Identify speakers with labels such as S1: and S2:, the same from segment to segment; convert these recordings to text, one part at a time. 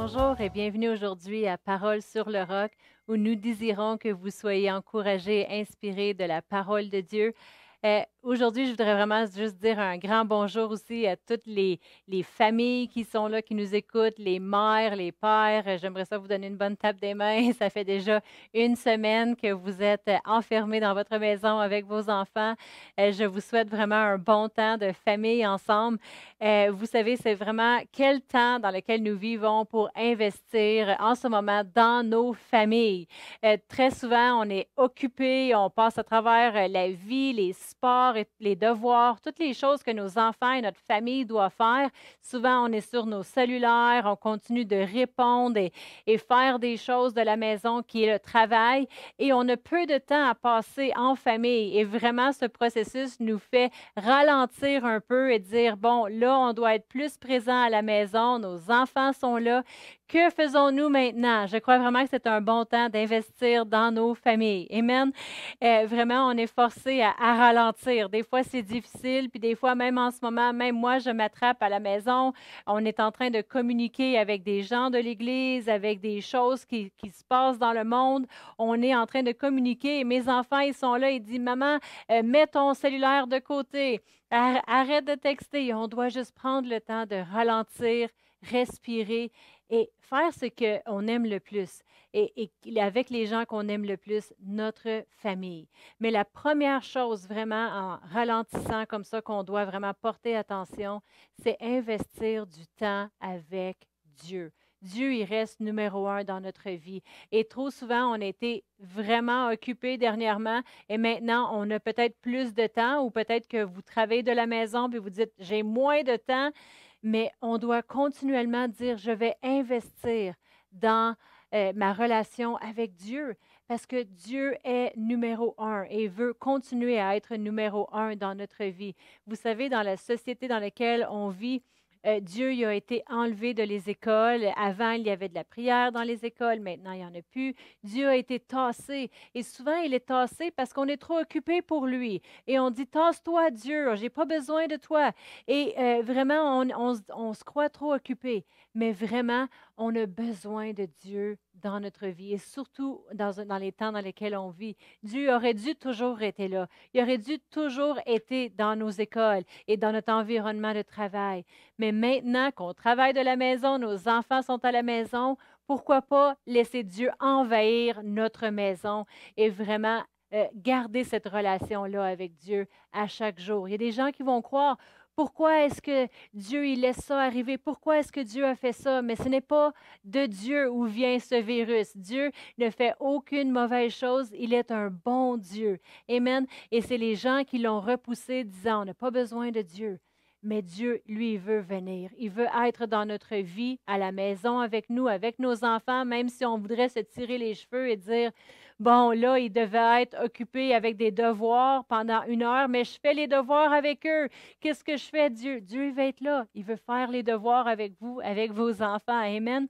S1: Bonjour et bienvenue aujourd'hui à Parole sur le roc, où nous désirons que vous soyez encouragés et inspirés de la parole de Dieu. Euh, Aujourd'hui, je voudrais vraiment juste dire un grand bonjour aussi à toutes les, les, familles qui sont là, qui nous écoutent, les mères, les pères. J'aimerais ça vous donner une bonne tape des mains. Ça fait déjà une semaine que vous êtes enfermés dans votre maison avec vos enfants. Euh, je vous souhaite vraiment un bon temps de famille ensemble. Euh, vous savez, c'est vraiment quel temps dans lequel nous vivons pour investir en ce moment dans nos familles. Euh, très souvent, on est occupé, on passe à travers la vie, les sports les devoirs, toutes les choses que nos enfants et notre famille doivent faire. Souvent, on est sur nos cellulaires, on continue de répondre et, et faire des choses de la maison qui est le travail et on a peu de temps à passer en famille. Et vraiment, ce processus nous fait ralentir un peu et dire, bon, là, on doit être plus présent à la maison, nos enfants sont là. Que faisons-nous maintenant? Je crois vraiment que c'est un bon temps d'investir dans nos familles. Amen. Euh, vraiment, on est forcé à, ralentir. Des fois, c'est difficile, puis des fois, même en ce moment, même moi, je m'attrape à la maison. On est en train de communiquer avec des gens de l'Église, avec des choses qui, se passent dans le monde. On est en train de communiquer. Mes enfants, ils sont là. Ils disent, maman, euh, mets ton cellulaire de côté. Arrête de texter. On doit juste prendre le temps de ralentir, respirer et faire ce qu'on aime le plus et, avec les gens qu'on aime le plus, notre famille. Mais la première chose vraiment en ralentissant comme ça qu'on doit vraiment porter attention, c'est investir du temps avec Dieu. Dieu, il reste numéro un dans notre vie. Et trop souvent, on a été vraiment occupé dernièrement et maintenant, on a peut-être plus de temps ou peut-être que vous travaillez de la maison puis vous dites, j'ai moins de temps mais on doit continuellement dire, je vais investir dans euh, ma relation avec Dieu parce que Dieu est numéro un et veut continuer à être numéro un dans notre vie. Vous savez, dans la société dans laquelle on vit, euh, Dieu il a été enlevé de les écoles. Avant, il y avait de la prière dans les écoles. Maintenant, il n'y en a plus. Dieu a été tassé. Et souvent, il est tassé parce qu'on est trop occupé pour lui. Et on dit, tasse-toi, Dieu, j'ai pas besoin de toi. Et euh, vraiment, on, on se croit trop occupé. Mais vraiment, on a besoin de Dieu dans notre vie et surtout dans, les temps dans lesquels on vit. Dieu aurait dû toujours être là. Il aurait dû toujours être dans nos écoles et dans notre environnement de travail. Mais maintenant qu'on travaille de la maison, nos enfants sont à la maison, pourquoi pas laisser Dieu envahir notre maison et vraiment euh, garder cette relation-là avec Dieu à chaque jour? Il y a des gens qui vont croire, pourquoi est-ce que Dieu il laisse ça arriver? Pourquoi est-ce que Dieu a fait ça? Mais ce n'est pas de Dieu où vient ce virus. Dieu ne fait aucune mauvaise chose. Il est un bon Dieu. Amen. Et c'est les gens qui l'ont repoussé disant, on n'a pas besoin de Dieu. Mais Dieu, lui, veut venir. Il veut être dans notre vie, à la maison, avec nous, avec nos enfants, même si on voudrait se tirer les cheveux et dire, Bon, là, il devait être occupé avec des devoirs pendant une heure, mais je fais les devoirs avec eux. Qu'est-ce que je fais, Dieu? Dieu, il va être là. Il veut faire les devoirs avec vous, avec vos enfants. Amen.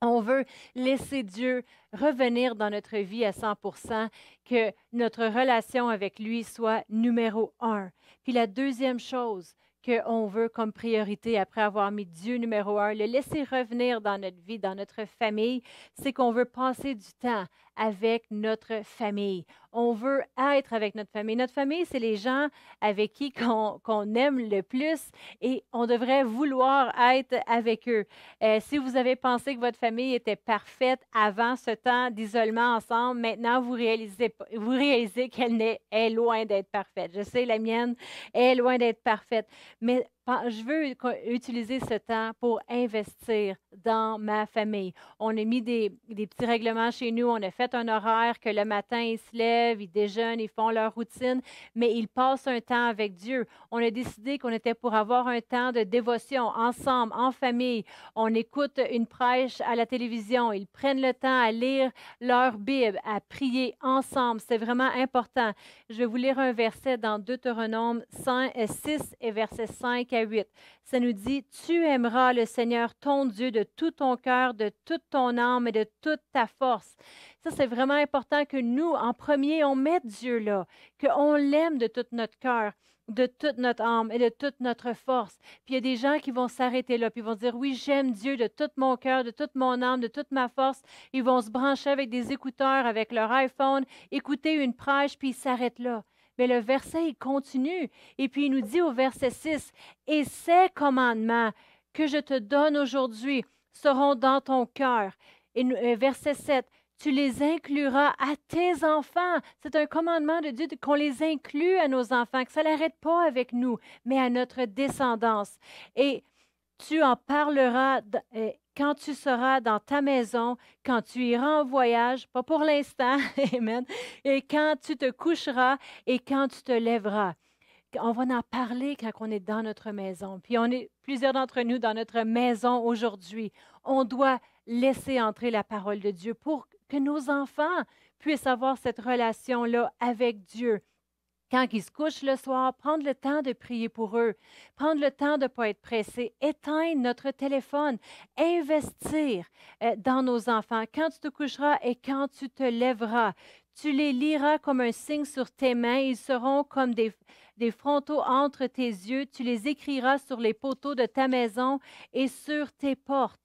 S1: On veut laisser Dieu revenir dans notre vie à 100% que notre relation avec lui soit numéro un. Puis la deuxième chose, qu'on veut comme priorité après avoir mis Dieu numéro un, le laisser revenir dans notre vie, dans notre famille, c'est qu'on veut passer du temps avec notre famille. On veut être avec notre famille. Notre famille, c'est les gens avec qui qu'on aime le plus et on devrait vouloir être avec eux. Euh, si vous avez pensé que votre famille était parfaite avant ce temps d'isolement ensemble, maintenant vous réalisez, vous réalisez qu'elle est loin d'être parfaite. Je sais, la mienne est loin d'être parfaite. Mais je veux utiliser ce temps pour investir dans ma famille. On a mis des, petits règlements chez nous. On a fait un horaire que le matin, ils se lèvent, ils déjeunent, ils font leur routine, mais ils passent un temps avec Dieu. On a décidé qu'on était pour avoir un temps de dévotion ensemble, en famille. On écoute une prêche à la télévision. Ils prennent le temps à lire leur Bible, à prier ensemble. C'est vraiment important. Je vais vous lire un verset dans Deutéronome 6 et verset 5 à 8. Ça nous dit, tu aimeras le Seigneur ton Dieu de tout ton cœur, de toute ton âme et de toute ta force. Ça, c'est vraiment important que nous, en premier, on mette Dieu là, qu'on l'aime de tout notre cœur de toute notre âme et de toute notre force. Puis il y a des gens qui vont s'arrêter là, puis ils vont dire, oui, j'aime Dieu de tout mon cœur, de toute mon âme, de toute ma force. Ils vont se brancher avec des écouteurs, avec leur iPhone, écouter une prêche, puis ils s'arrêtent là. Mais le verset, il continue. Et puis il nous dit au verset 6, Et ces commandements que je te donne aujourd'hui seront dans ton cœur. Et euh, verset 7, tu les incluras à tes enfants. C'est un commandement de Dieu qu'on les inclue à nos enfants, que ça n'arrête pas avec nous, mais à notre descendance. Et tu en parleras euh, quand tu seras dans ta maison, quand tu iras en voyage, pas pour l'instant, Amen, et quand tu te coucheras et quand tu te lèveras. On va en parler quand on est dans notre maison. Puis on est plusieurs d'entre nous dans notre maison aujourd'hui. On doit laisser entrer la parole de Dieu pour que nos enfants puissent avoir cette relation-là avec Dieu quand ils se couchent le soir, prendre le temps de prier pour eux, prendre le temps de ne pas être pressé, éteindre notre téléphone, investir euh, dans nos enfants quand tu te coucheras et quand tu te lèveras. Tu les liras comme un signe sur tes mains, ils seront comme des, des frontaux entre tes yeux, tu les écriras sur les poteaux de ta maison et sur tes portes.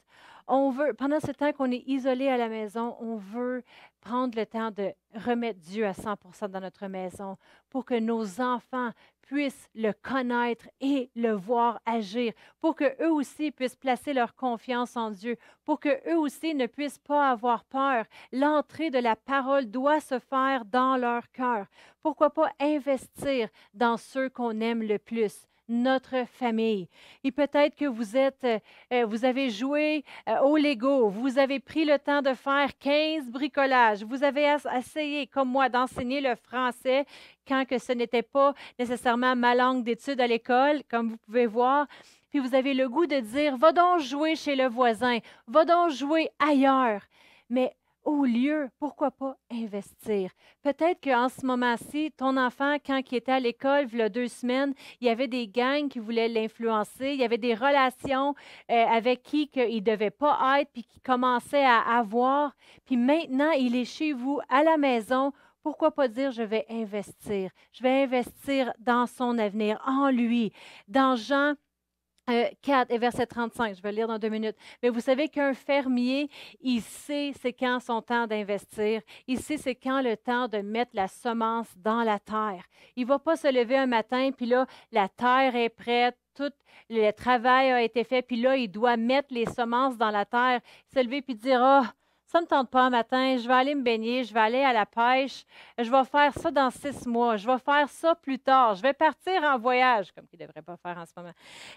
S1: On veut, pendant ce temps qu'on est isolé à la maison, on veut prendre le temps de remettre Dieu à 100% dans notre maison pour que nos enfants puissent le connaître et le voir agir, pour que eux aussi puissent placer leur confiance en Dieu, pour que eux aussi ne puissent pas avoir peur. L'entrée de la parole doit se faire dans leur cœur. Pourquoi pas investir dans ceux qu'on aime le plus? Notre famille. Et peut-être que vous êtes, euh, euh, vous avez joué euh, au Lego, vous avez pris le temps de faire 15 bricolages, vous avez essayé, comme moi, d'enseigner le français quand que ce n'était pas nécessairement ma langue d'étude à l'école, comme vous pouvez voir. Puis vous avez le goût de dire, va donc jouer chez le voisin, va donc jouer ailleurs. Mais au lieu, pourquoi pas investir? Peut-être qu'en ce moment-ci, ton enfant, quand il était à l'école, il y a deux semaines, il y avait des gangs qui voulaient l'influencer, il y avait des relations euh, avec qui il ne devait pas être, puis qui commençait à avoir. Puis maintenant, il est chez vous, à la maison. Pourquoi pas dire je vais investir? Je vais investir dans son avenir, en lui. Dans Jean 4 euh, et verset 35, je vais le lire dans deux minutes. Mais vous savez qu'un fermier, il sait c'est quand son temps d'investir, il sait c'est quand le temps de mettre la semence dans la terre. Il ne va pas se lever un matin, puis là, la terre est prête, tout le travail a été fait, puis là, il doit mettre les semences dans la terre, se lever puis dire, oh, ça ne me tente pas un matin, je vais aller me baigner, je vais aller à la pêche, je vais faire ça dans six mois, je vais faire ça plus tard, je vais partir en voyage, comme il ne devrait pas faire en ce moment.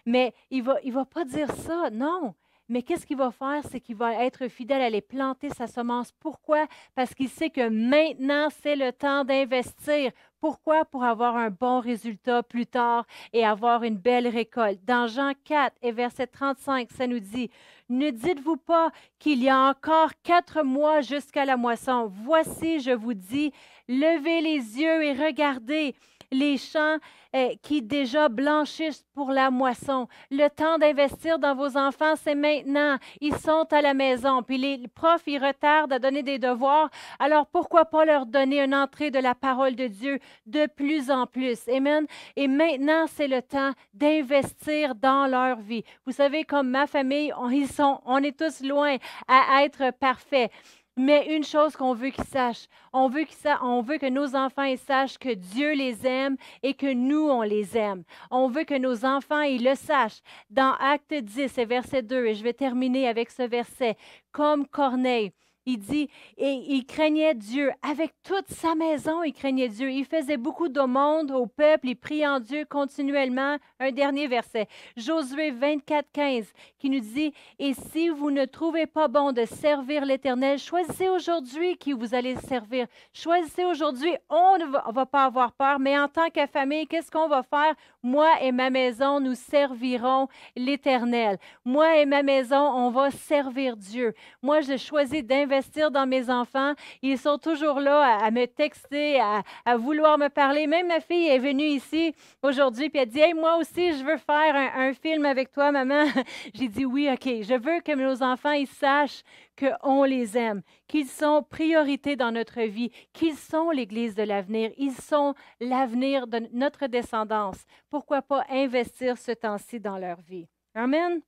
S1: Mais il ne va, va pas dire ça, non. Mais qu'est-ce qu'il va faire? C'est qu'il va être fidèle à aller planter sa semence. Pourquoi? Parce qu'il sait que maintenant, c'est le temps d'investir. Pourquoi? Pour avoir un bon résultat plus tard et avoir une belle récolte. Dans Jean 4 et verset 35, ça nous dit, Ne dites-vous pas qu'il y a encore quatre mois jusqu'à la moisson. Voici, je vous dis, levez les yeux et regardez les champs euh, qui déjà blanchissent pour la moisson. Le temps d'investir dans vos enfants, c'est maintenant. Ils sont à la maison. Puis les profs, ils retardent à donner des devoirs. Alors pourquoi pas leur donner une entrée de la parole de Dieu de plus en plus? Amen. Et maintenant, c'est le temps d'investir dans leur vie. Vous savez, comme ma famille, ils sont, on est tous loin à être parfaits. Mais une chose qu'on veut qu'ils sachent, on veut, on veut que nos enfants sachent que Dieu les aime et que nous, on les aime. On veut que nos enfants, ils le sachent. Dans Acte 10 verset 2, et je vais terminer avec ce verset, comme Corneille, il dit, et il craignait Dieu. Avec toute sa maison, il craignait Dieu. Il faisait beaucoup d'aumônes au peuple. Il priait en Dieu continuellement. Un dernier verset. Josué 24, 15, qui nous dit, et si vous ne trouvez pas bon de servir l'Éternel, choisissez aujourd'hui qui vous allez servir. Choisissez aujourd'hui. On ne va, pas avoir peur, mais en tant que famille, qu'est-ce qu'on va faire? Moi et ma maison, nous servirons l'Éternel. Moi et ma maison, on va servir Dieu. Moi, je choisis d'investir investir dans mes enfants. Ils sont toujours là à, me texter, à, vouloir me parler. Même ma fille est venue ici aujourd'hui puis elle dit moi aussi, je veux faire un, film avec toi, maman. J'ai dit Oui, OK. Je veux que nos enfants ils sachent qu'on les aime, qu'ils sont priorité dans notre vie, qu'ils sont l'Église de l'avenir, ils sont l'avenir de notre descendance. Pourquoi pas investir ce temps-ci dans leur vie? Amen.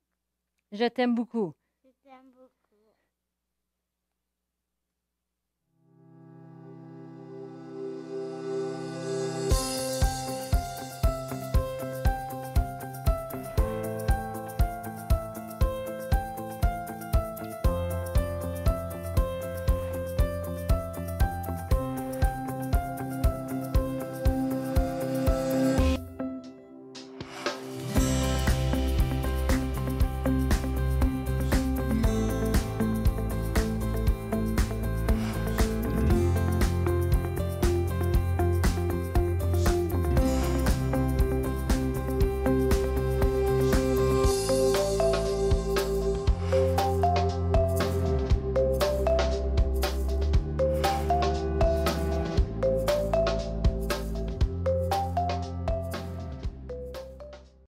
S1: Je t'aime beaucoup.